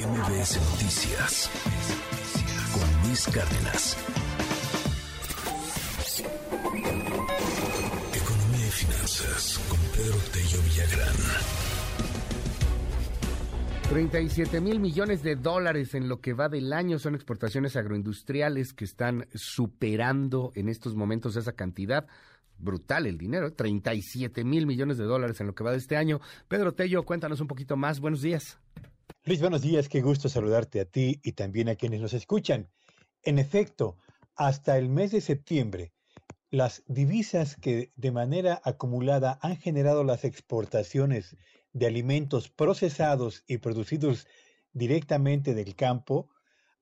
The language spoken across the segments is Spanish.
MBS Noticias con Luis Cárdenas. Economía y finanzas con Pedro Tello Villagrán. 37 mil millones de dólares en lo que va del año son exportaciones agroindustriales que están superando en estos momentos esa cantidad. Brutal el dinero, 37 mil millones de dólares en lo que va de este año. Pedro Tello, cuéntanos un poquito más. Buenos días. Luis, buenos días, qué gusto saludarte a ti y también a quienes nos escuchan. En efecto, hasta el mes de septiembre, las divisas que de manera acumulada han generado las exportaciones de alimentos procesados y producidos directamente del campo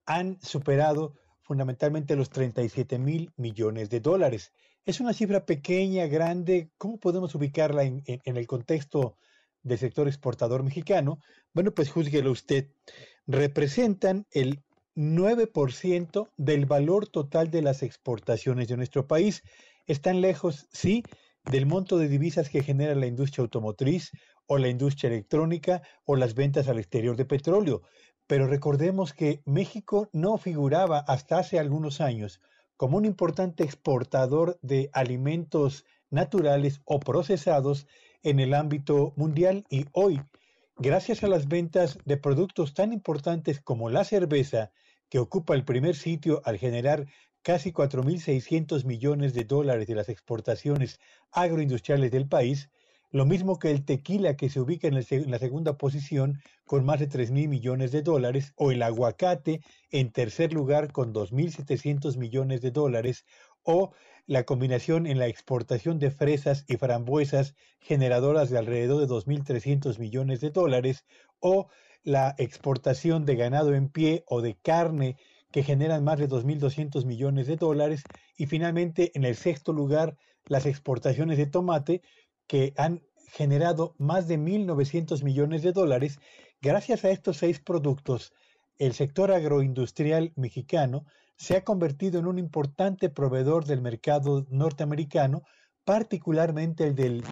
han superado fundamentalmente los 37 mil millones de dólares. Es una cifra pequeña, grande. ¿Cómo podemos ubicarla en, en el contexto del sector exportador mexicano, bueno, pues juzguelo usted, representan el 9% del valor total de las exportaciones de nuestro país. Están lejos, sí, del monto de divisas que genera la industria automotriz o la industria electrónica o las ventas al exterior de petróleo. Pero recordemos que México no figuraba hasta hace algunos años como un importante exportador de alimentos naturales o procesados en el ámbito mundial y hoy, gracias a las ventas de productos tan importantes como la cerveza, que ocupa el primer sitio al generar casi 4.600 millones de dólares de las exportaciones agroindustriales del país, lo mismo que el tequila que se ubica en, la segunda posición con más de 3.000 millones de dólares, o el aguacate en tercer lugar con 2.700 millones de dólares, o la combinación en la exportación de fresas y frambuesas generadoras de alrededor de 2.300 millones de dólares o la exportación de ganado en pie o de carne que generan más de 2.200 millones de dólares y finalmente en el sexto lugar las exportaciones de tomate que han generado más de 1.900 millones de dólares. Gracias a estos seis productos, el sector agroindustrial mexicano se ha convertido en un importante proveedor del mercado norteamericano, particularmente el de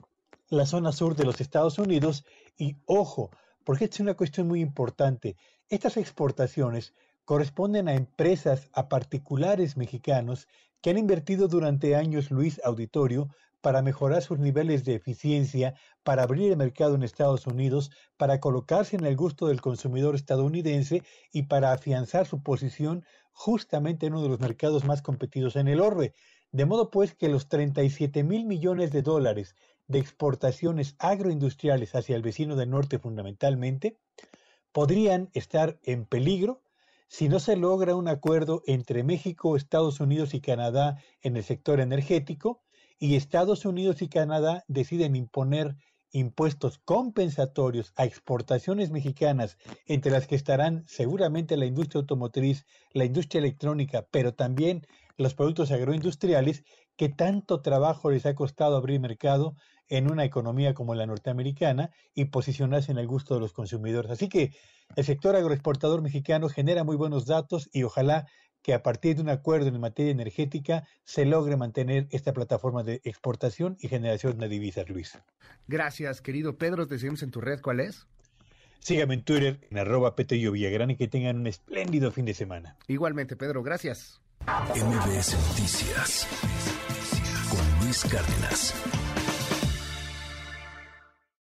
la zona sur de los Estados Unidos. Y ojo, porque esta es una cuestión muy importante, estas exportaciones corresponden a empresas, a particulares mexicanos que han invertido durante años, Luis Auditorio, para mejorar sus niveles de eficiencia, para abrir el mercado en Estados Unidos, para colocarse en el gusto del consumidor estadounidense y para afianzar su posición justamente en uno de los mercados más competidos en el orbe. De modo pues que los 37 mil millones de dólares de exportaciones agroindustriales hacia el vecino del norte fundamentalmente podrían estar en peligro si no se logra un acuerdo entre México, Estados Unidos y Canadá en el sector energético y Estados Unidos y Canadá deciden imponer impuestos compensatorios a exportaciones mexicanas, entre las que estarán seguramente la industria automotriz, la industria electrónica, pero también los productos agroindustriales, que tanto trabajo les ha costado abrir mercado en una economía como la norteamericana y posicionarse en el gusto de los consumidores. Así que el sector agroexportador mexicano genera muy buenos datos y ojalá que a partir de un acuerdo en materia energética se logre mantener esta plataforma de exportación y generación de divisas, Luis. Gracias, querido Pedro. Te seguimos en tu red. ¿Cuál es? Sígame en Twitter, en arroba Petello Villagrán y que tengan un espléndido fin de semana. Igualmente, Pedro. Gracias. MBS Noticias con Luis Cárdenas.